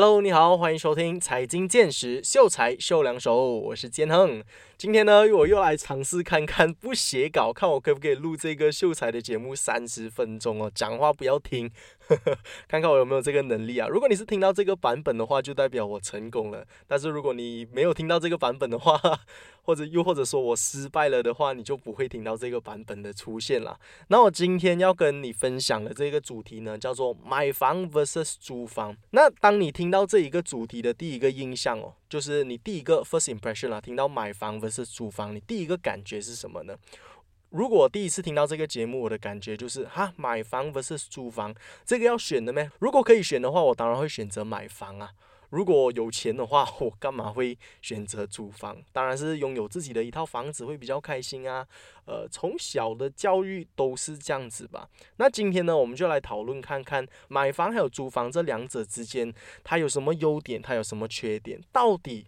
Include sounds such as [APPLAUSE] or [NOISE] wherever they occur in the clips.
Hello，你好，欢迎收听财经见识，秀才秀两手，我是坚亨。今天呢，我又来尝试看看不写稿，看我可不可以录这个秀才的节目三十分钟哦，讲话不要听，[LAUGHS] 看看我有没有这个能力啊。如果你是听到这个版本的话，就代表我成功了；但是如果你没有听到这个版本的话，[LAUGHS] 或者又或者说我失败了的话，你就不会听到这个版本的出现了。那我今天要跟你分享的这个主题呢，叫做买房 vs 租房。那当你听到这一个主题的第一个印象哦。就是你第一个 first impression 啦，听到买房 vs 租房，你第一个感觉是什么呢？如果第一次听到这个节目，我的感觉就是哈，买房 vs 租房，这个要选的咩？如果可以选的话，我当然会选择买房啊。如果有钱的话，[LAUGHS] 我干嘛会选择租房？当然是拥有自己的一套房子会比较开心啊。呃，从小的教育都是这样子吧。那今天呢，我们就来讨论看看买房还有租房这两者之间，它有什么优点，它有什么缺点？到底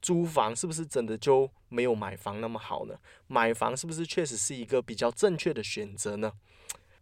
租房是不是真的就没有买房那么好呢？买房是不是确实是一个比较正确的选择呢？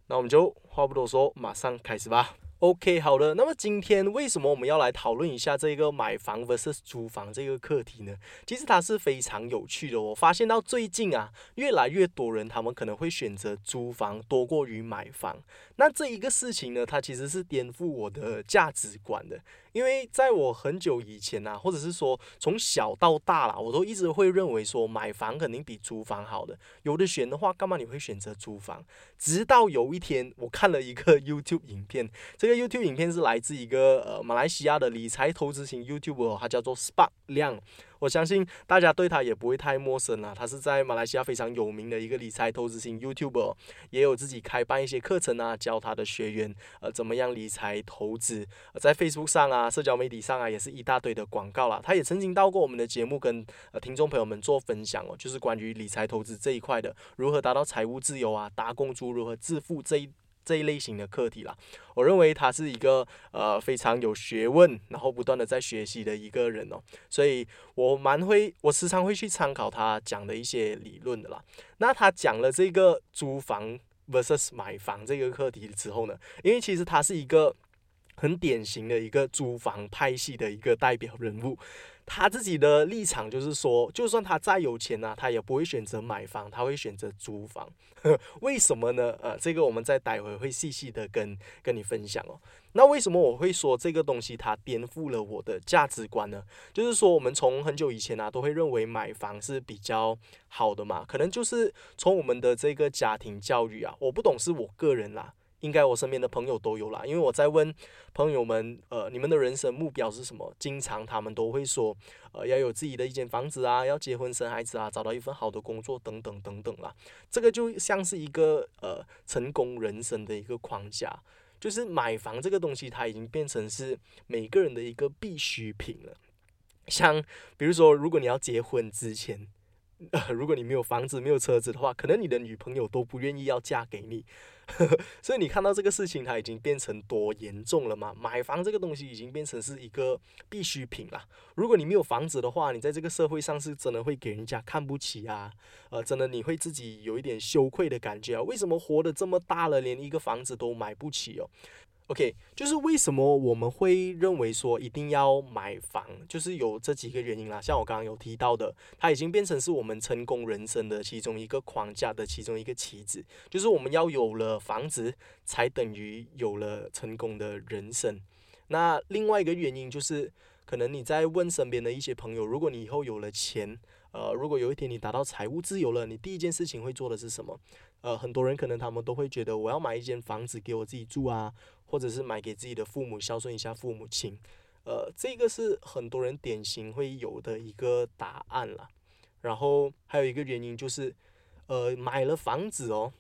那我们就话不多说，马上开始吧。OK，好的。那么今天为什么我们要来讨论一下这个买房 vs 租房这个课题呢？其实它是非常有趣的。我发现到最近啊，越来越多人他们可能会选择租房多过于买房。那这一个事情呢，它其实是颠覆我的价值观的。因为在我很久以前啊，或者是说从小到大啦，我都一直会认为说买房肯定比租房好的。有的选的话，干嘛你会选择租房？直到有一天，我看了一个 [LAUGHS] YouTube 影片，这个 YouTube 影片是来自一个呃马来西亚的理财投资型 YouTuber，他叫做 Spark 亮。我相信大家对他也不会太陌生了。他是在马来西亚非常有名的一个理财投资型 YouTuber，也有自己开办一些课程啊，教他的学员呃怎么样理财投资。在 Facebook 上啊，社交媒体上啊，也是一大堆的广告啦。他也曾经到过我们的节目，跟呃听众朋友们做分享哦，就是关于理财投资这一块的，如何达到财务自由啊，打工族如何致富这一。这一类型的课题啦，我认为他是一个呃非常有学问，然后不断的在学习的一个人哦，所以我蛮会，我时常会去参考他讲的一些理论的啦。那他讲了这个租房 versus 买房这个课题之后呢，因为其实他是一个很典型的一个租房派系的一个代表人物。他自己的立场就是说，就算他再有钱呢，他也不会选择买房，他会选择租房。[LAUGHS] 为什么呢？呃，这个我们再待会会细细的跟跟你分享哦。那为什么我会说这个东西它颠覆了我的价值观呢？就是说，我们从很久以前啊，都会认为买房是比较好的嘛，可能就是从我们的这个家庭教育啊，我不懂是我个人啦。应该我身边的朋友都有啦，因为我在问朋友们，呃，你们的人生目标是什么？经常他们都会说，呃，要有自己的一间房子啊，要结婚生孩子啊，找到一份好的工作等等等等啦。这个就像是一个呃成功人生的一个框架，就是买房这个东西，它已经变成是每个人的一个必需品了。像比如说，如果你要结婚之前。[LAUGHS] 如果你没有房子、没有车子的话，可能你的女朋友都不愿意要嫁给你。[LAUGHS] 所以你看到这个事情，它已经变成多严重了嘛？买房这个东西已经变成是一个必需品了。如果你没有房子的话，你在这个社会上是真的会给人家看不起啊！呃，真的你会自己有一点羞愧的感觉啊！为什么活得这么大了，连一个房子都买不起哦？OK，就是为什么我们会认为说一定要买房，就是有这几个原因啦。像我刚刚有提到的，它已经变成是我们成功人生的其中一个框架的其中一个棋子，就是我们要有了房子，才等于有了成功的人生。那另外一个原因就是，可能你在问身边的一些朋友，如果你以后有了钱，呃，如果有一天你达到财务自由了，你第一件事情会做的是什么？呃，很多人可能他们都会觉得，我要买一间房子给我自己住啊。或者是买给自己的父母孝顺一下父母亲，呃，这个是很多人典型会有的一个答案了。然后还有一个原因就是，呃，买了房子哦，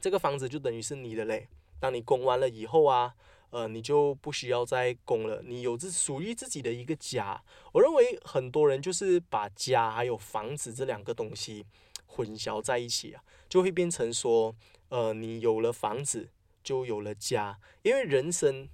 这个房子就等于是你的嘞。当你供完了以后啊，呃，你就不需要再供了，你有自属于自己的一个家。我认为很多人就是把家还有房子这两个东西混淆在一起啊，就会变成说，呃，你有了房子。就有了家，因为人生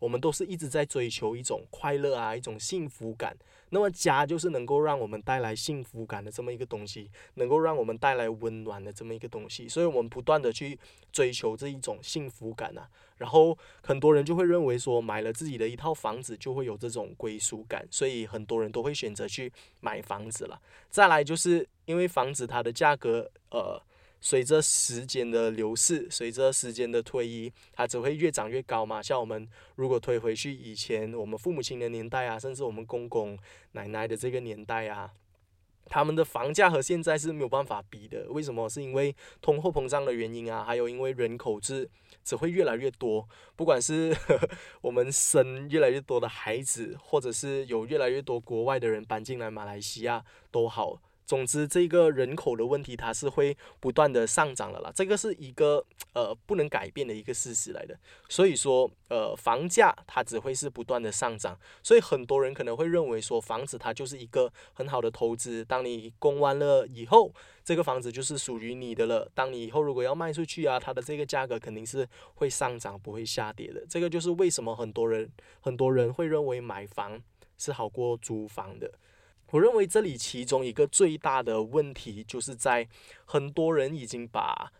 我们都是一直在追求一种快乐啊，一种幸福感。那么家就是能够让我们带来幸福感的这么一个东西，能够让我们带来温暖的这么一个东西。所以，我们不断的去追求这一种幸福感啊。然后，很多人就会认为说，买了自己的一套房子就会有这种归属感，所以很多人都会选择去买房子了。再来，就是因为房子它的价格，呃。随着时间的流逝，随着时间的推移，它只会越长越高嘛。像我们如果推回去以前，我们父母亲的年代啊，甚至我们公公奶奶的这个年代啊，他们的房价和现在是没有办法比的。为什么？是因为通货膨胀的原因啊，还有因为人口是只会越来越多，不管是 [LAUGHS] 我们生越来越多的孩子，或者是有越来越多国外的人搬进来马来西亚都好。总之，这个人口的问题它是会不断的上涨的啦，这个是一个呃不能改变的一个事实来的。所以说，呃，房价它只会是不断的上涨。所以很多人可能会认为说，房子它就是一个很好的投资。当你供完了以后，这个房子就是属于你的了。当你以后如果要卖出去啊，它的这个价格肯定是会上涨，不会下跌的。这个就是为什么很多人很多人会认为买房是好过租房的。我认为这里其中一个最大的问题，就是在很多人已经把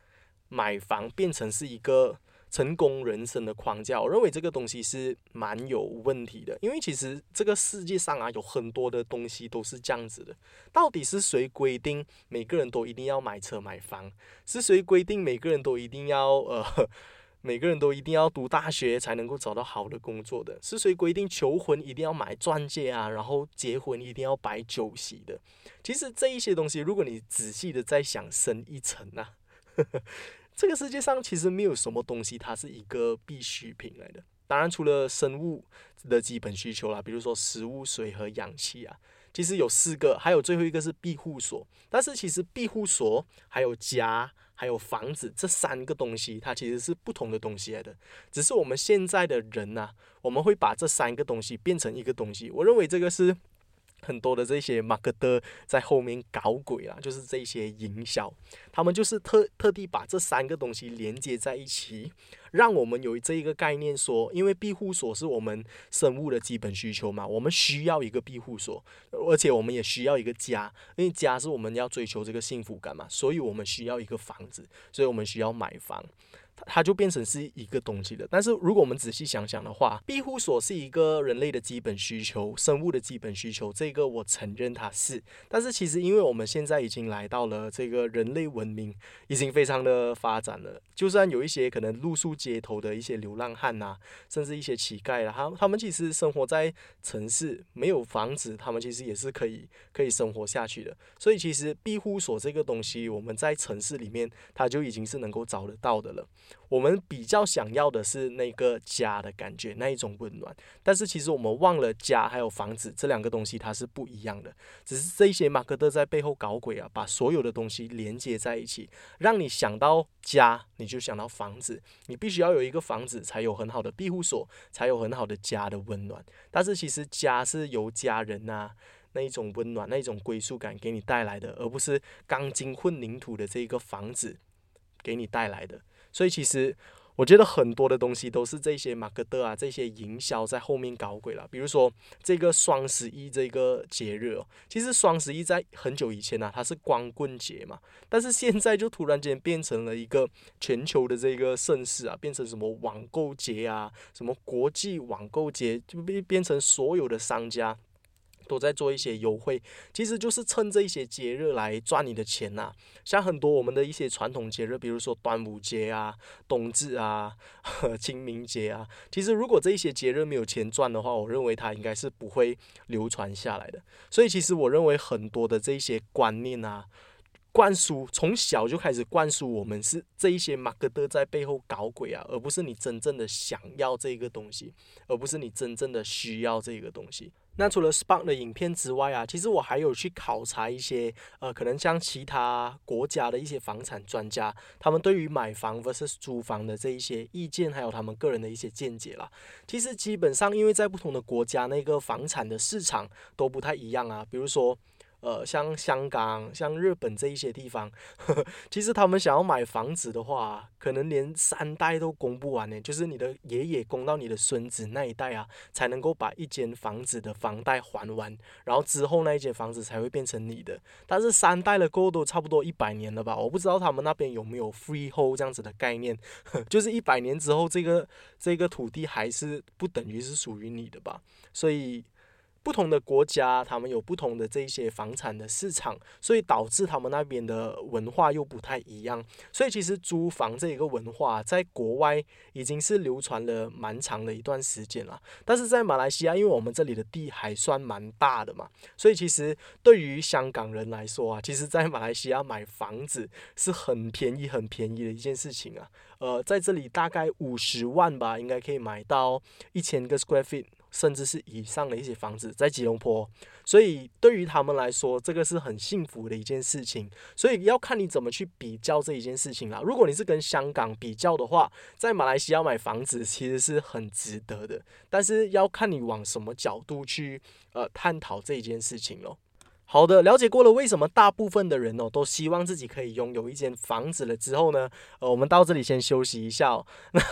买房变成是一个成功人生的框架。我认为这个东西是蛮有问题的，因为其实这个世界上啊，有很多的东西都是这样子的。到底是谁规定每个人都一定要买车买房？是谁规定每个人都一定要呃？每个人都一定要读大学才能够找到好的工作的，是谁规定求婚一定要买钻戒啊？然后结婚一定要摆酒席的？其实这一些东西，如果你仔细的再想深一层啊，[LAUGHS] 这个世界上其实没有什么东西它是一个必需品来的。当然，除了生物的基本需求啦，比如说食物、水和氧气啊，其实有四个，还有最后一个是庇护所。但是其实庇护所还有家。还有房子这三个东西，它其实是不同的东西来的。只是我们现在的人呐，我们会把这三个东西变成一个东西。我认为这个是。很多的这些马克德在后面搞鬼啊，就是这些营销，他们就是特特地把这三个东西连接在一起，让我们有这一个概念说，因为庇护所是我们生物的基本需求嘛，我们需要一个庇护所，而且我们也需要一个家，因为家是我们要追求这个幸福感嘛，所以我们需要一个房子，所以我们需要买房。它就变成是一个东西了。但是如果我们仔细想想的话，庇护所是一个人类的基本需求，生物的基本需求，这个我承认它是。但是其实因为我们现在已经来到了这个人类文明已经非常的发展了，就算有一些可能露宿街头的一些流浪汉呐，甚至一些乞丐啊，他他们其实生活在城市，没有房子，他们其实也是可以可以生活下去的。所以其实庇护所这个东西，我们在城市里面，它就已经是能够找得到的了。我们比较想要的是那个家的感觉，那一种温暖。但是其实我们忘了家还有房子这两个东西它是不一样的。只是这些马克德在背后搞鬼啊，把所有的东西连接在一起，让你想到家你就想到房子。你必须要有一个房子才有很好的庇护所，才有很好的家的温暖。但是其实家是由家人呐那一种温暖、那一种归属感给你带来的，而不是钢筋混凝土的这一个房子给你带来的。所以其实我觉得很多的东西都是这些马克德啊，这些营销在后面搞鬼了。比如说这个双十一这个节日哦，其实双十一在很久以前呢，它是光棍节嘛，但是现在就突然间变成了一个全球的这个盛事啊，变成什么网购节啊，什么国际网购节，就变变成所有的商家。都在做一些优惠，其实就是趁这一些节日来赚你的钱呐。像很多我们的一些传统节日，比如说端午节啊、冬至啊、[LAUGHS] 清明节啊，其实如果这一些节日没有钱赚的话，我认为它应该是不会流传下来的。所以其实我认为很多的这一些观念啊，灌输从小就开始灌输我们是这一些马克德在背后搞鬼啊，而不是你真正的想要这个东西，而不是你真正的需要这个东西。那除了 Spark 的影片之外啊，其实我还有去考察一些呃，可能像其他国家的一些房产专家，他们对于买房 vs 租房的这一些意见，还有他们个人的一些见解啦。其实基本上，因为在不同的国家，那个房产的市场都不太一样啊。比如说，呃，像香港、像日本这一些地方，其实他们想要买房子的话，可能连三代都供不完呢。就是你的爷爷供到你的孙子那一代啊，才能够把一间房子的房贷还完，然后之后那一间房子才会变成你的。但是三代了过后都差不多一百年了吧？我不知道他们那边有没有 freehold 这样子的概念，就是一百年之后，这个这个土地还是不等于是属于你的吧？所以。不同的国家，他们有不同的这一些房产的市场，所以导致他们那边的文化又不太一样。所以其实租房这一个文化，在国外已经是流传了蛮长的一段时间了。但是在马来西亚，因为我们这里的地还算蛮大的嘛，所以其实对于香港人来说啊，其实在马来西亚买房子是很便宜、很便宜的一件事情啊。呃，在这里大概五十万吧，应该可以买到一千个 square feet。甚至是以上的一些房子在吉隆坡，所以对于他们来说，这个是很幸福的一件事情。所以要看你怎么去比较这一件事情啦。如果你是跟香港比较的话，在马来西亚买房子其实是很值得的，但是要看你往什么角度去呃探讨这一件事情咯。好的，了解过了，为什么大部分的人哦都希望自己可以拥有一间房子了之后呢？呃，我们到这里先休息一下哦。[LAUGHS] 那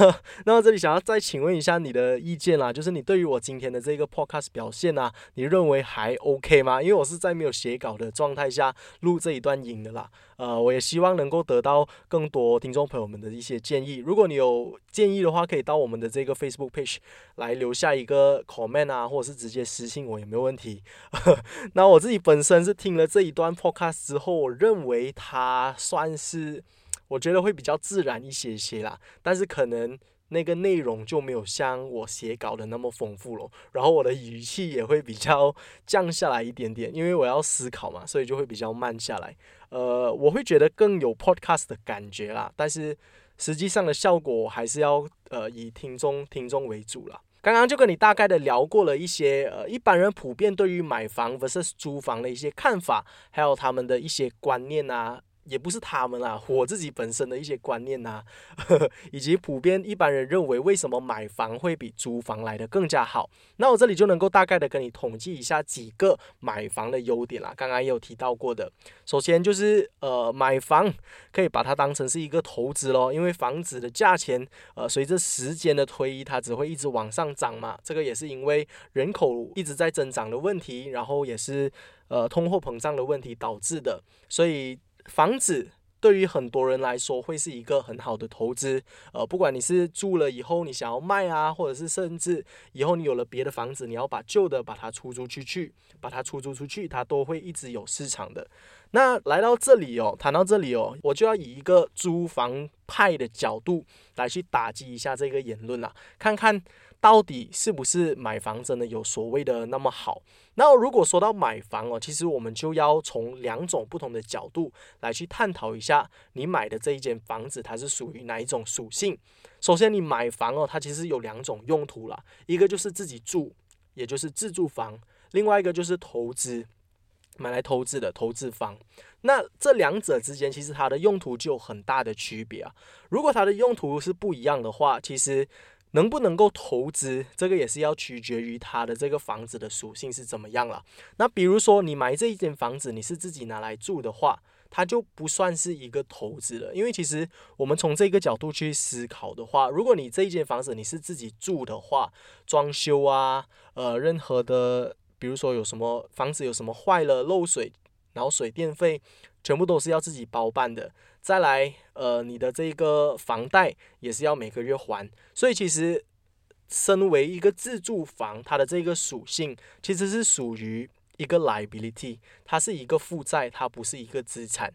那么这里想要再请问一下你的意见啦，就是你对于我今天的这个 podcast 表现啊，你认为还 OK 吗？因为我是在没有写稿的状态下录这一段音的啦。呃，我也希望能够得到更多听众朋友们的一些建议。如果你有建议的话，可以到我们的这个 Facebook page 来留下一个 comment 啊，或者是直接私信我也没有问题。[LAUGHS] 那我自己本身是听了这一段 podcast 之后，我认为它算是我觉得会比较自然一些些啦，但是可能。那个内容就没有像我写稿的那么丰富了，然后我的语气也会比较降下来一点点，因为我要思考嘛，所以就会比较慢下来。呃，我会觉得更有 podcast 的感觉啦，但是实际上的效果还是要呃以听众听众为主啦。刚刚就跟你大概的聊过了一些呃一般人普遍对于买房 versus 租房的一些看法，还有他们的一些观念啊。也不是他们啦，我自己本身的一些观念呐，[LAUGHS] 以及普遍一般人认为为什么买房会比租房来的更加好。那我这里就能够大概的跟你统计一下几个买房的优点啦。刚刚也有提到过的，首先就是呃买房可以把它当成是一个投资咯，因为房子的价钱呃随着时间的推移，它只会一直往上涨嘛。这个也是因为人口一直在增长的问题，然后也是呃通货膨胀的问题导致的，所以。房子对于很多人来说会是一个很好的投资，呃，不管你是住了以后你想要卖啊，或者是甚至以后你有了别的房子，你要把旧的把它出租出去，把它出租出去，它都会一直有市场的。那来到这里哦，谈到这里哦，我就要以一个租房派的角度来去打击一下这个言论了，看看。到底是不是买房真的有所谓的那么好？那如果说到买房哦，其实我们就要从两种不同的角度来去探讨一下，你买的这一间房子它是属于哪一种属性。首先，你买房哦，它其实有两种用途啦，一个就是自己住，也就是自住房；另外一个就是投资，买来投资的投资房。那这两者之间其实它的用途就有很大的区别啊。如果它的用途是不一样的话，其实。能不能够投资，这个也是要取决于它的这个房子的属性是怎么样了。那比如说你买这一间房子，你是自己拿来住的话，它就不算是一个投资了。因为其实我们从这个角度去思考的话，如果你这一间房子你是自己住的话，装修啊，呃，任何的，比如说有什么房子有什么坏了漏水，然后水电费全部都是要自己包办的。再来，呃，你的这个房贷也是要每个月还，所以其实身为一个自住房，它的这个属性其实是属于一个 liability，它是一个负债，它不是一个资产。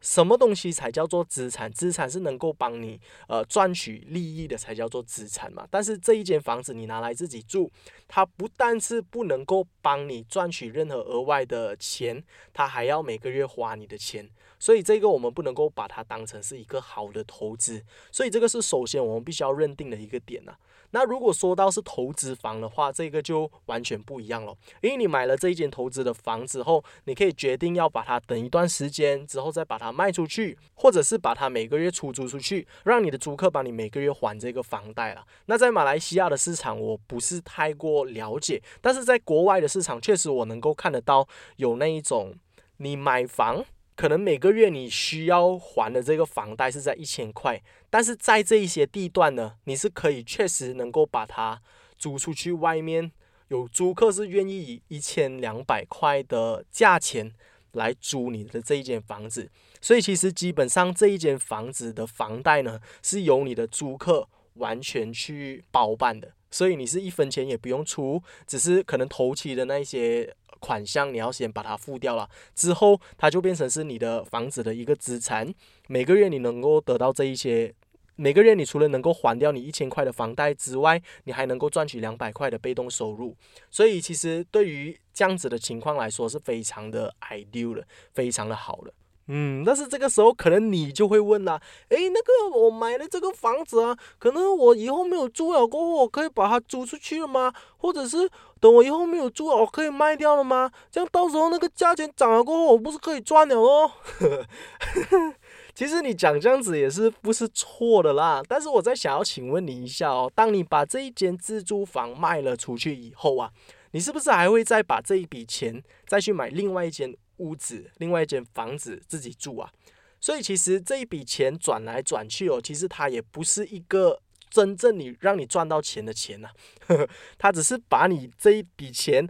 什么东西才叫做资产？资产是能够帮你呃赚取利益的才叫做资产嘛。但是这一间房子你拿来自己住，它不但是不能够帮你赚取任何额外的钱，它还要每个月花你的钱。所以这个我们不能够把它当成是一个好的投资。所以这个是首先我们必须要认定的一个点呐。那如果说到是投资房的话，这个就完全不一样了。因为你买了这一间投资的房子后，你可以决定要把它等一段时间之后再把它卖出去，或者是把它每个月出租出去，让你的租客帮你每个月还这个房贷了。那在马来西亚的市场，我不是太过了解，但是在国外的市场，确实我能够看得到有那一种，你买房。可能每个月你需要还的这个房贷是在一千块，但是在这一些地段呢，你是可以确实能够把它租出去，外面有租客是愿意以一千两百块的价钱来租你的这一间房子，所以其实基本上这一间房子的房贷呢是由你的租客完全去包办的，所以你是一分钱也不用出，只是可能头期的那些。款项你要先把它付掉了，之后它就变成是你的房子的一个资产。每个月你能够得到这一些，每个月你除了能够还掉你一千块的房贷之外，你还能够赚取两百块的被动收入。所以其实对于这样子的情况来说，是非常的 ideal 的，非常的好的。嗯，但是这个时候可能你就会问啦，诶，那个我买了这个房子啊，可能我以后没有住了过后，我可以把它租出去了吗？或者是等我以后没有住了，我可以卖掉了吗？这样到时候那个价钱涨了过后，我不是可以赚了哦？[LAUGHS] 其实你讲这样子也是不是错的啦，但是我在想要请问你一下哦，当你把这一间自住房卖了出去以后啊，你是不是还会再把这一笔钱再去买另外一间？屋子，另外一间房子自己住啊，所以其实这一笔钱转来转去哦，其实它也不是一个真正你让你赚到钱的钱呐，[LAUGHS] 它只是把你这一笔钱。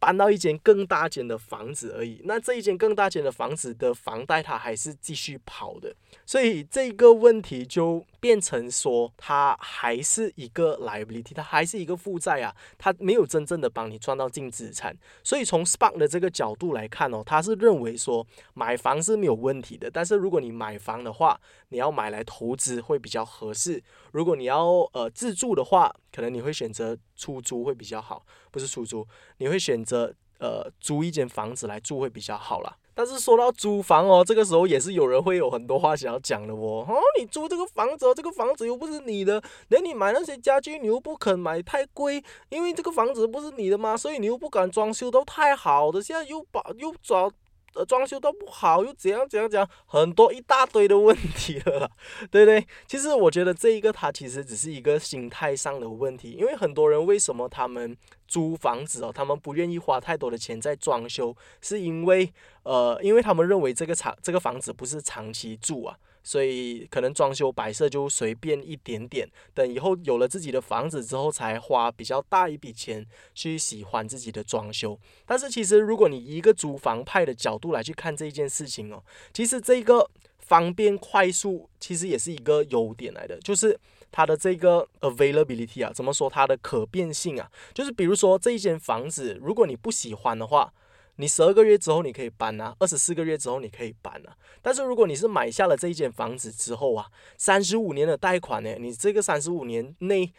搬到一间更大间的房子而已，那这一间更大间的房子的房贷它还是继续跑的，所以这个问题就变成说它还是一个 liability，它还是一个负债啊，它没有真正的帮你赚到净资产。所以从 Spark 的这个角度来看哦，他是认为说买房是没有问题的，但是如果你买房的话，你要买来投资会比较合适；如果你要呃自住的话，可能你会选择出租会比较好，不是出租，你会选择呃租一间房子来住会比较好啦。但是说到租房哦，这个时候也是有人会有很多话想要讲的哦。哦，你租这个房子，这个房子又不是你的，连你买那些家具你又不肯买太贵，因为这个房子不是你的嘛，所以你又不敢装修都太好的，现在又把又找。呃，装修都不好，又怎样怎样讲，很多一大堆的问题了，对不对？其实我觉得这一个它其实只是一个心态上的问题，因为很多人为什么他们租房子哦，他们不愿意花太多的钱在装修，是因为呃，因为他们认为这个长这个房子不是长期住啊。所以可能装修摆设就随便一点点，等以后有了自己的房子之后，才花比较大一笔钱去喜欢自己的装修。但是其实如果你一个租房派的角度来去看这一件事情哦，其实这个方便快速其实也是一个优点来的，就是它的这个 availability 啊，怎么说它的可变性啊？就是比如说这一间房子，如果你不喜欢的话。你十二个月之后你可以搬啊，二十四个月之后你可以搬啊。但是如果你是买下了这一间房子之后啊，三十五年的贷款呢，你这个三十五年内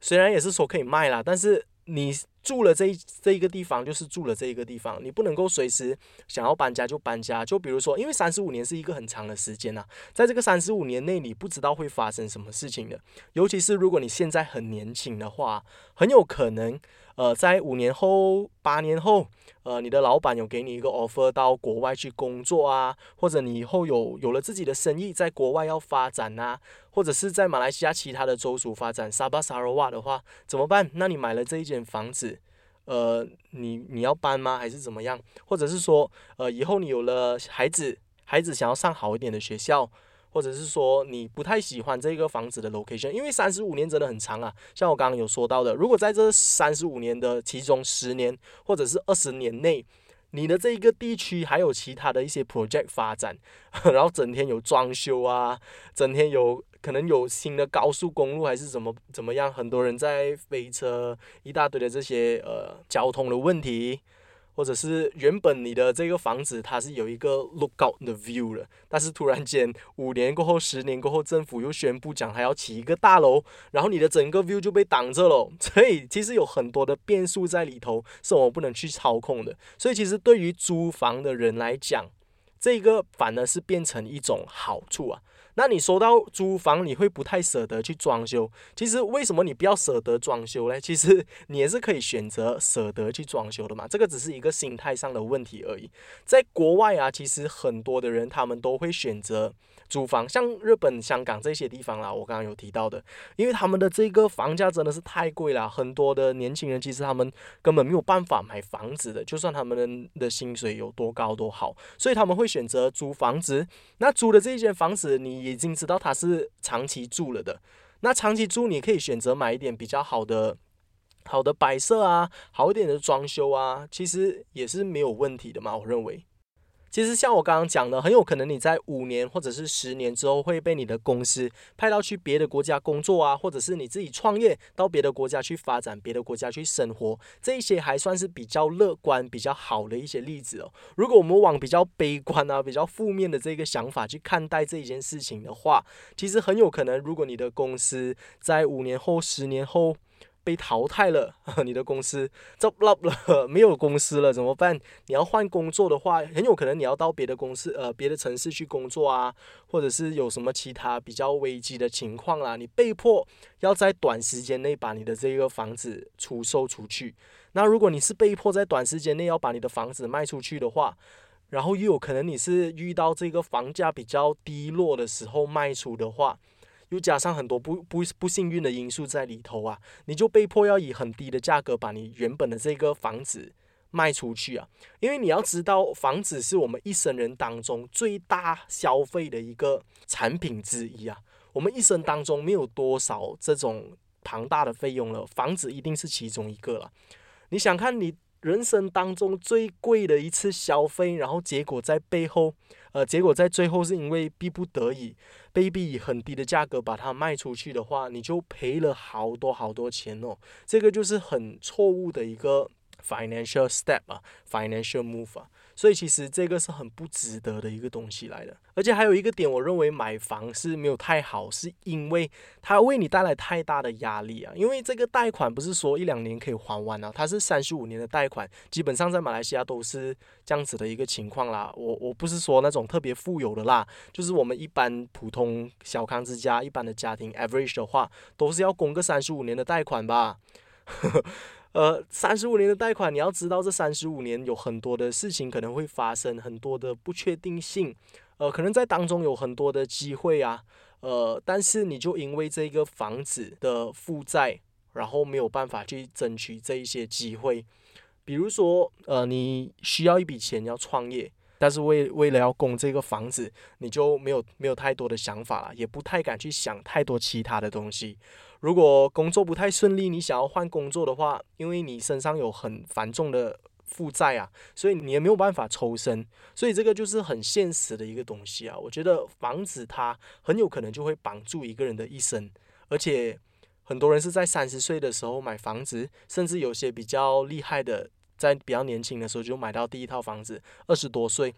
虽然也是说可以卖啦，但是你住了这一这一个地方就是住了这一个地方，你不能够随时想要搬家就搬家。就比如说，因为三十五年是一个很长的时间呐，在这个三十五年内你不知道会发生什么事情的，尤其是如果你现在很年轻的话，很有可能。呃，在五年后、八年后，呃，你的老板有给你一个 offer 到国外去工作啊，或者你以后有有了自己的生意，在国外要发展啊，或者是在马来西亚其他的州属发展，沙巴、沙拉瓦的话怎么办？那你买了这一间房子，呃，你你要搬吗？还是怎么样？或者是说，呃，以后你有了孩子，孩子想要上好一点的学校。或者是说你不太喜欢这个房子的 location，因为三十五年真的很长啊。像我刚刚有说到的，如果在这三十五年的其中十年或者是二十年内，你的这一个地区还有其他的一些 project 发展，[LAUGHS] 然后整天有装修啊，整天有可能有新的高速公路还是怎么怎么样，很多人在飞车，一大堆的这些呃交通的问题。或者是原本你的这个房子它是有一个 lookout 的 view 了，但是突然间五年过后、十年过后，政府又宣布讲它要起一个大楼，然后你的整个 view 就被挡着了。[LAUGHS] 所以其实有很多的变数在里头，是我们不能去操控的。所以其实对于租房的人来讲，这个反而是变成一种好处啊。那你收到租房，你会不太舍得去装修。其实为什么你不要舍得装修呢？其实你也是可以选择舍得去装修的嘛。这个只是一个心态上的问题而已。在国外啊，其实很多的人他们都会选择。租房像日本、香港这些地方啦，我刚刚有提到的，因为他们的这个房价真的是太贵了，很多的年轻人其实他们根本没有办法买房子的，就算他们的薪水有多高多好，所以他们会选择租房子。那租的这一间房子，你已经知道他是长期住了的，那长期租你可以选择买一点比较好的、好的摆设啊，好一点的装修啊，其实也是没有问题的嘛，我认为。其实像我刚刚讲的，很有可能你在五年或者是十年之后会被你的公司派到去别的国家工作啊，或者是你自己创业到别的国家去发展，别的国家去生活，这一些还算是比较乐观、比较好的一些例子哦。如果我们往比较悲观啊、比较负面的这个想法去看待这一件事情的话，其实很有可能，如果你的公司在五年后、十年后，被淘汰了，[LAUGHS] 你的公司 j o 了，没有公司了，怎么办？你要换工作的话，很有可能你要到别的公司，呃，别的城市去工作啊，或者是有什么其他比较危机的情况啦，你被迫要在短时间内把你的这个房子出售出去。那如果你是被迫在短时间内要把你的房子卖出去的话，然后又有可能你是遇到这个房价比较低落的时候卖出的话。又加上很多不不不幸运的因素在里头啊，你就被迫要以很低的价格把你原本的这个房子卖出去啊，因为你要知道，房子是我们一生人当中最大消费的一个产品之一啊，我们一生当中没有多少这种庞大的费用了，房子一定是其中一个了。你想看你人生当中最贵的一次消费，然后结果在背后。呃，结果在最后是因为逼不得已，，baby 以很低的价格把它卖出去的话，你就赔了好多好多钱哦。这个就是很错误的一个 financial step 啊，financial move 啊。所以其实这个是很不值得的一个东西来的，而且还有一个点，我认为买房是没有太好，是因为它为你带来太大的压力啊。因为这个贷款不是说一两年可以还完啊，它是三十五年的贷款，基本上在马来西亚都是这样子的一个情况啦。我我不是说那种特别富有的啦，就是我们一般普通小康之家一般的家庭 average 的话，都是要供个三十五年的贷款吧。[LAUGHS] 呃，三十五年的贷款，你要知道，这三十五年有很多的事情可能会发生，很多的不确定性，呃，可能在当中有很多的机会啊，呃，但是你就因为这个房子的负债，然后没有办法去争取这一些机会，比如说，呃，你需要一笔钱要创业。但是为为了要供这个房子，你就没有没有太多的想法了，也不太敢去想太多其他的东西。如果工作不太顺利，你想要换工作的话，因为你身上有很繁重的负债啊，所以你也没有办法抽身。所以这个就是很现实的一个东西啊。我觉得房子它很有可能就会绑住一个人的一生，而且很多人是在三十岁的时候买房子，甚至有些比较厉害的。在比较年轻的时候就买到第一套房子，二十多岁，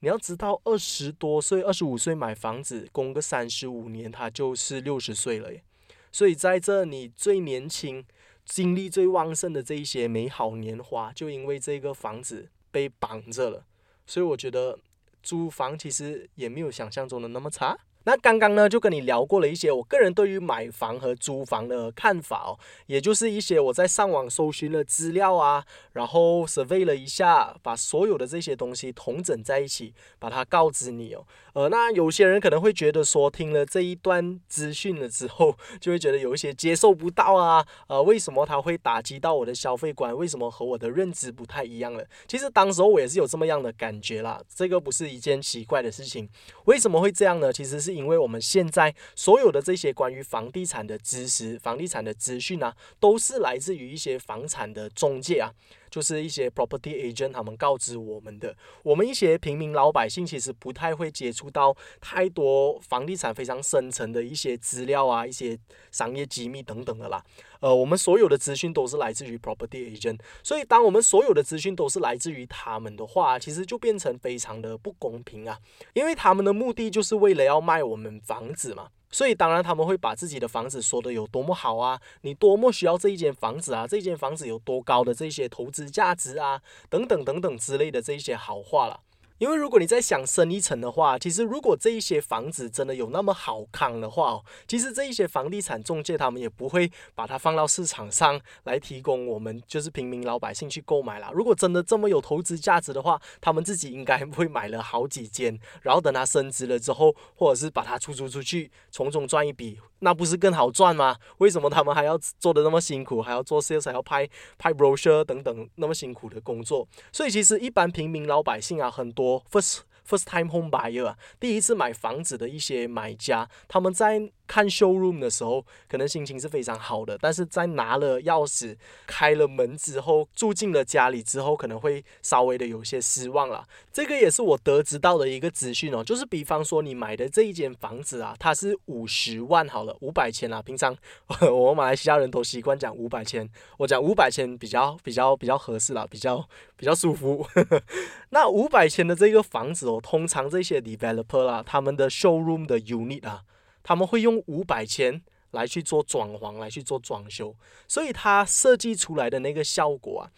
你要知道，二十多岁、二十五岁买房子，供个三十五年，他就是六十岁了耶。所以在这你最年轻、精力最旺盛的这一些美好年华，就因为这个房子被绑着了。所以我觉得租房其实也没有想象中的那么差。那刚刚呢，就跟你聊过了一些我个人对于买房和租房的看法哦，也就是一些我在上网搜寻的资料啊，然后 survey 了一下，把所有的这些东西统整在一起，把它告知你哦。呃，那有些人可能会觉得说，听了这一段资讯了之后，就会觉得有一些接受不到啊，呃，为什么它会打击到我的消费观？为什么和我的认知不太一样了？其实当时候我也是有这么样的感觉啦，这个不是一件奇怪的事情。为什么会这样呢？其实是。因为我们现在所有的这些关于房地产的知识、房地产的资讯啊，都是来自于一些房产的中介啊。就是一些 property agent 他们告知我们的，我们一些平民老百姓其实不太会接触到太多房地产非常深层的一些资料啊，一些商业机密等等的啦。呃，我们所有的资讯都是来自于 property agent，所以当我们所有的资讯都是来自于他们的话，其实就变成非常的不公平啊，因为他们的目的就是为了要卖我们房子嘛。所以当然他们会把自己的房子说的有多么好啊，你多么需要这一间房子啊，这间房子有多高的这些投资价值啊，等等等等之类的这些好话了。因为如果你在想深一层的话，其实如果这一些房子真的有那么好康的话哦，其实这一些房地产中介他们也不会把它放到市场上来提供我们就是平民老百姓去购买啦。如果真的这么有投资价值的话，他们自己应该会买了好几间，然后等它升值了之后，或者是把它出租出去，从中赚一笔，那不是更好赚吗？为什么他们还要做的那么辛苦，还要做 sales，还要拍拍 brochure 等等那么辛苦的工作？所以其实一般平民老百姓啊，很多 first first time home buyer，第一次买房子的一些买家，他们在。看 showroom 的时候，可能心情是非常好的，但是在拿了钥匙、开了门之后，住进了家里之后，可能会稍微的有些失望了。这个也是我得知到的一个资讯哦，就是比方说你买的这一间房子啊，它是五十万好了，五百千啊。平常 [LAUGHS] 我马来西亚人都习惯讲五百千，我讲五百千比较比较比较合适了，比较比较舒服。[LAUGHS] 那五百千的这个房子哦，通常这些 developer 啦，他们的 showroom 的 unit 啊。他们会用五百千来去做装潢，来去做装修，所以它设计出来的那个效果啊，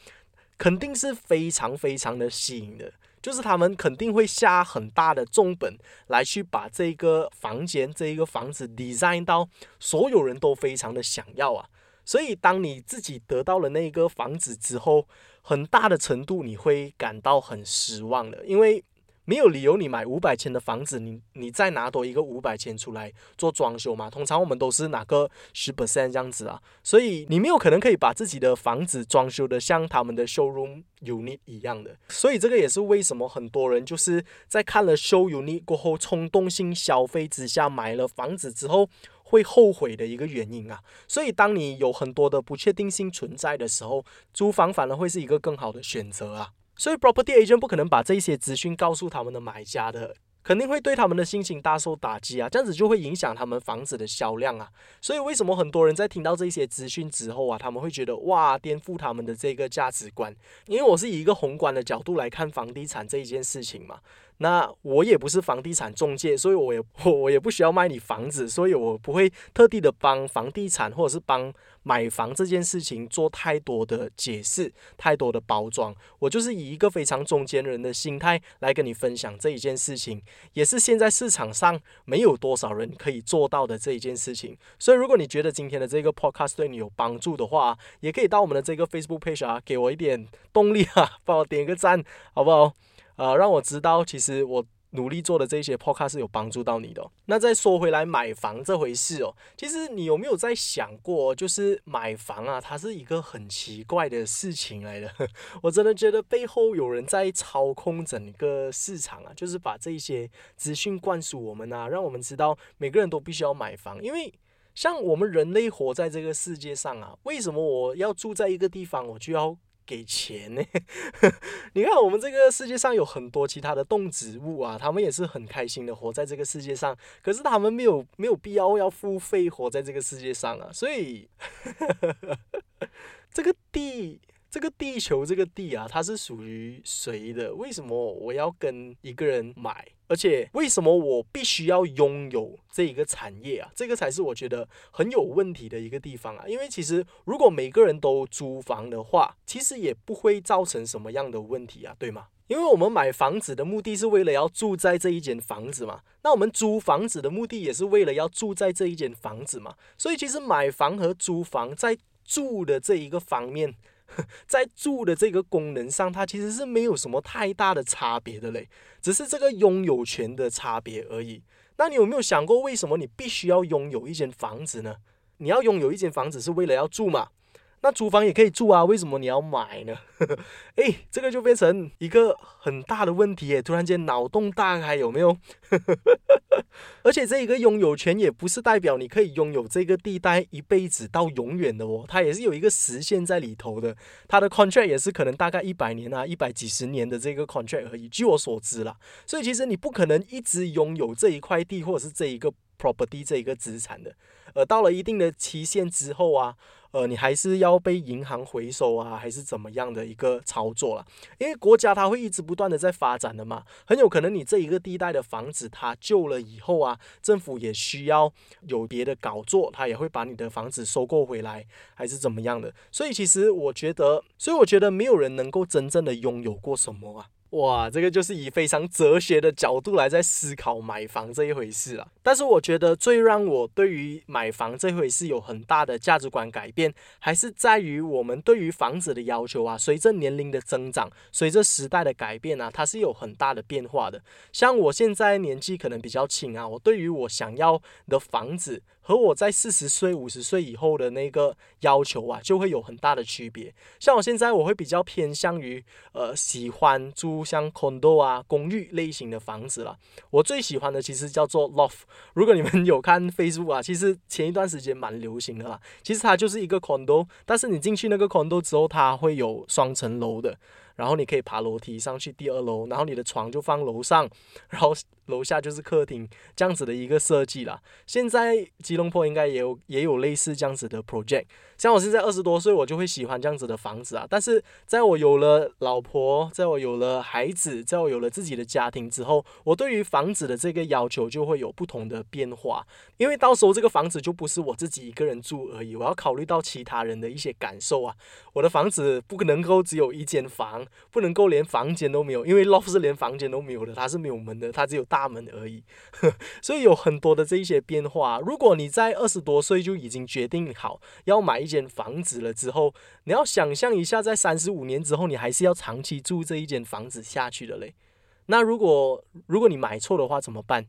肯定是非常非常的吸引的。就是他们肯定会下很大的重本来去把这个房间、这一个房子 design 到所有人都非常的想要啊。所以当你自己得到了那个房子之后，很大的程度你会感到很失望的，因为。没有理由，你买五百千的房子，你你再拿多一个五百千出来做装修嘛？通常我们都是拿个十 percent 这样子啊，所以你没有可能可以把自己的房子装修的像他们的 showroom unit 一样的。所以这个也是为什么很多人就是在看了 show unit 过后，冲动性消费之下买了房子之后会后悔的一个原因啊。所以当你有很多的不确定性存在的时候，租房反而会是一个更好的选择啊。所以，property agent 不可能把这一些资讯告诉他们的买家的，肯定会对他们的心情大受打击啊！这样子就会影响他们房子的销量啊！所以，为什么很多人在听到这些资讯之后啊，他们会觉得哇，颠覆他们的这个价值观？因为我是以一个宏观的角度来看房地产这一件事情嘛。那我也不是房地产中介，所以我也我我也不需要卖你房子，所以我不会特地的帮房地产或者是帮买房这件事情做太多的解释、太多的包装。我就是以一个非常中间人的心态来跟你分享这一件事情，也是现在市场上没有多少人可以做到的这一件事情。所以，如果你觉得今天的这个 podcast 对你有帮助的话，也可以到我们的这个 Facebook page 啊，给我一点动力啊，帮我点个赞，好不好？呃，让我知道，其实我努力做的这些 podcast 是有帮助到你的。那再说回来，买房这回事哦，其实你有没有在想过，就是买房啊，它是一个很奇怪的事情来的。[LAUGHS] 我真的觉得背后有人在操控整个市场啊，就是把这些资讯灌输我们啊，让我们知道每个人都必须要买房。因为像我们人类活在这个世界上啊，为什么我要住在一个地方，我就要？给钱呢？[LAUGHS] 你看，我们这个世界上有很多其他的动植物啊，他们也是很开心的活在这个世界上，可是他们没有没有必要要付费活在这个世界上啊，所以 [LAUGHS] 这个地。这个地球，这个地啊，它是属于谁的？为什么我要跟一个人买？而且为什么我必须要拥有这一个产业啊？这个才是我觉得很有问题的一个地方啊！因为其实如果每个人都租房的话，其实也不会造成什么样的问题啊，对吗？因为我们买房子的目的是为了要住在这一间房子嘛，那我们租房子的目的也是为了要住在这一间房子嘛，所以其实买房和租房在住的这一个方面。[LAUGHS] 在住的这个功能上，它其实是没有什么太大的差别的嘞，只是这个拥有权的差别而已。那你有没有想过，为什么你必须要拥有一间房子呢？你要拥有一间房子是为了要住嘛？那租房也可以住啊，为什么你要买呢？[LAUGHS] 哎，这个就变成一个很大的问题耶！突然间脑洞大开，有没有？[LAUGHS] 而且这一个拥有权也不是代表你可以拥有这个地带一辈子到永远的哦，它也是有一个时限在里头的。它的 contract 也是可能大概一百年啊，一百几十年的这个 contract 而已。据我所知啦，所以其实你不可能一直拥有这一块地或者是这一个 property 这一个资产的。而到了一定的期限之后啊，呃，你还是要被银行回收啊，还是怎么样的一个操作了？因为国家它会一直不断的在发展的嘛，很有可能你这一个地带的房子它旧了以后啊，政府也需要有别的搞作，它也会把你的房子收购回来，还是怎么样的？所以其实我觉得，所以我觉得没有人能够真正的拥有过什么啊。哇，这个就是以非常哲学的角度来在思考买房这一回事了。但是我觉得最让我对于买房这回事有很大的价值观改变，还是在于我们对于房子的要求啊。随着年龄的增长，随着时代的改变啊，它是有很大的变化的。像我现在年纪可能比较轻啊，我对于我想要的房子。和我在四十岁、五十岁以后的那个要求啊，就会有很大的区别。像我现在，我会比较偏向于呃喜欢租像 condo 啊、公寓类型的房子了。我最喜欢的其实叫做 loft。如果你们有看 Facebook 啊，其实前一段时间蛮流行的啦。其实它就是一个 condo，但是你进去那个 condo 之后，它会有双层楼的。然后你可以爬楼梯上去第二楼，然后你的床就放楼上，然后楼下就是客厅，这样子的一个设计啦。现在吉隆坡应该也有也有类似这样子的 project。像我现在二十多岁，我就会喜欢这样子的房子啊。但是在我有了老婆，在我有了孩子，在我有了自己的家庭之后，我对于房子的这个要求就会有不同的变化。因为到时候这个房子就不是我自己一个人住而已，我要考虑到其他人的一些感受啊。我的房子不可能够只有一间房，不能够连房间都没有，因为 loft 是连房间都没有的，它是没有门的，它只有大门而已。[LAUGHS] 所以有很多的这一些变化。如果你在二十多岁就已经决定好要买一间房子了之后，你要想象一下，在三十五年之后，你还是要长期住这一间房子下去的嘞。那如果如果你买错的话怎么办？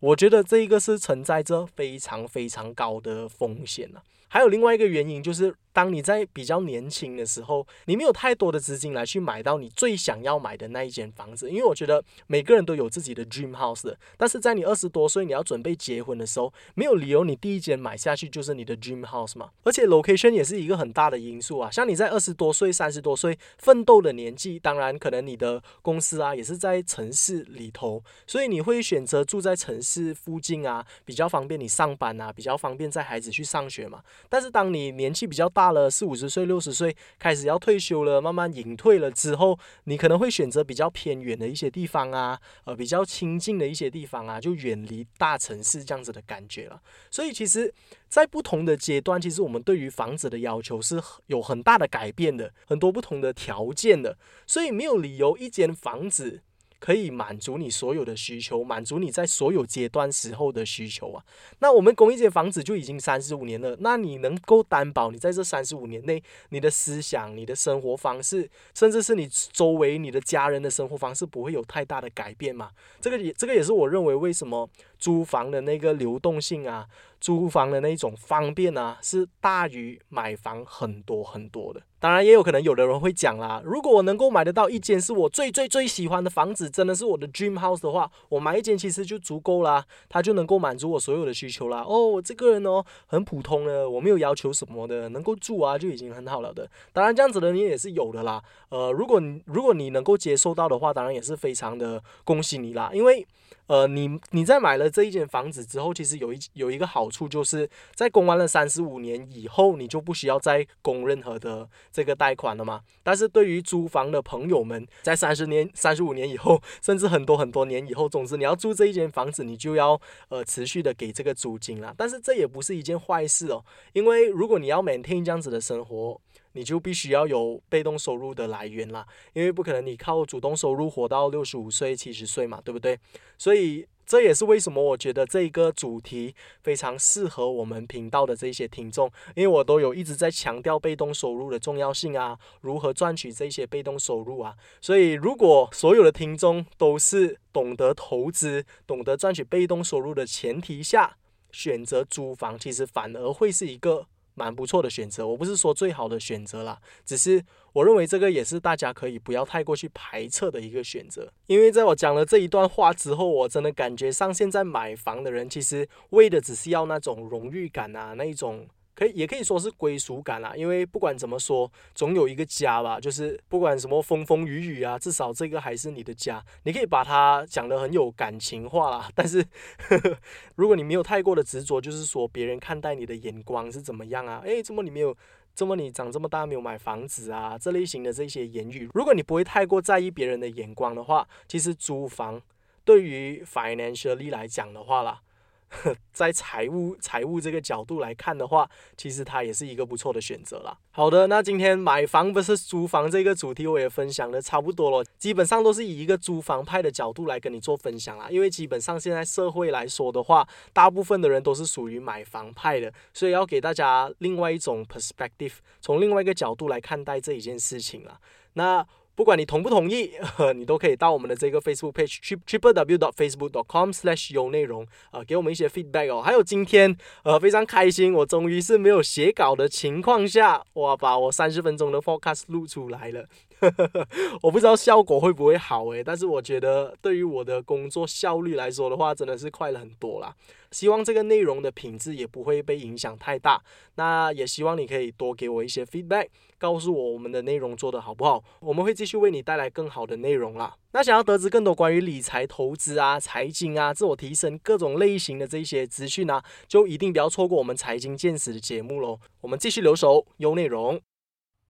我觉得这一个是存在着非常非常高的风险了。还有另外一个原因就是。当你在比较年轻的时候，你没有太多的资金来去买到你最想要买的那一间房子，因为我觉得每个人都有自己的 dream house 的。但是在你二十多岁，你要准备结婚的时候，没有理由你第一间买下去就是你的 dream house 嘛。而且 location 也是一个很大的因素啊。像你在二十多岁、三十多岁奋斗的年纪，当然可能你的公司啊也是在城市里头，所以你会选择住在城市附近啊，比较方便你上班啊，比较方便载孩子去上学嘛。但是当你年纪比较大，了四五十岁、六十岁，开始要退休了，慢慢隐退了之后，你可能会选择比较偏远的一些地方啊，呃，比较亲近的一些地方啊，就远离大城市这样子的感觉了。所以，其实，在不同的阶段，其实我们对于房子的要求是有很大的改变的，很多不同的条件的。所以，没有理由一间房子。可以满足你所有的需求，满足你在所有阶段时候的需求啊。那我们供一间房子就已经三十五年了，那你能够担保你在这三十五年内，你的思想、你的生活方式，甚至是你周围你的家人的生活方式不会有太大的改变吗？这个也这个也是我认为为什么租房的那个流动性啊。租房的那种方便啊，是大于买房很多很多的。当然，也有可能有的人会讲啦，如果我能够买得到一间是我最最最喜欢的房子，真的是我的 dream house 的话，我买一间其实就足够啦，它就能够满足我所有的需求啦。哦，我这个人哦，很普通的，我没有要求什么的，能够住啊就已经很好了的。当然，这样子的人也是有的啦。呃，如果你如果你能够接受到的话，当然也是非常的恭喜你啦，因为。呃，你你在买了这一间房子之后，其实有一有一个好处，就是在供完了三十五年以后，你就不需要再供任何的这个贷款了嘛。但是对于租房的朋友们，在三十年、三十五年以后，甚至很多很多年以后，总之你要住这一间房子，你就要呃持续的给这个租金了。但是这也不是一件坏事哦，因为如果你要 maintain 这样子的生活。你就必须要有被动收入的来源啦，因为不可能你靠主动收入活到六十五岁、七十岁嘛，对不对？所以这也是为什么我觉得这一个主题非常适合我们频道的这些听众，因为我都有一直在强调被动收入的重要性啊，如何赚取这些被动收入啊。所以如果所有的听众都是懂得投资、懂得赚取被动收入的前提下选择租房，其实反而会是一个。蛮不错的选择，我不是说最好的选择啦，只是我认为这个也是大家可以不要太过去排斥的一个选择。因为在我讲了这一段话之后，我真的感觉上现在买房的人其实为的只是要那种荣誉感啊，那一种。可以，也可以说是归属感啦，因为不管怎么说，总有一个家吧。就是不管什么风风雨雨啊，至少这个还是你的家。你可以把它讲得很有感情化啦，[LAUGHS] 但是如果你没有太过的执着，就是说别人看待你的眼光是怎么样啊？诶，怎么你没有，怎么你长这么大没有买房子啊？这类型的这些言语，如果你不会太过在意别人的眼光的话，其实租房对于 financially 来讲的话啦。[LAUGHS] 在财务财务这个角度来看的话，其实它也是一个不错的选择啦。好的，那今天买房不是租房这个主题我也分享的差不多了，基本上都是以一个租房派的角度来跟你做分享啦。因为基本上现在社会来说的话，大部分的人都是属于买房派的，所以要给大家另外一种 perspective，从另外一个角度来看待这一件事情了。那不管你同不同意，[LAUGHS] 你都可以到我们的这个 Facebook page 去 triple w dot facebook dot com slash 有内容啊，给我们一些 feedback 哦。还有今天呃非常开心，我终于是没有写稿的情况下，哇，把我三十分钟的 podcast 录出来了。[LAUGHS] 我不知道效果会不会好诶，但是我觉得对于我的工作效率来说的话，真的是快了很多啦。希望这个内容的品质也不会被影响太大。那也希望你可以多给我一些 feedback，告诉我我们的内容做得好不好，我们会继续为你带来更好的内容啦。那想要得知更多关于理财投资啊、财经啊、自我提升各种类型的这些资讯啊，就一定不要错过我们财经见识的节目喽。我们继续留守优内容。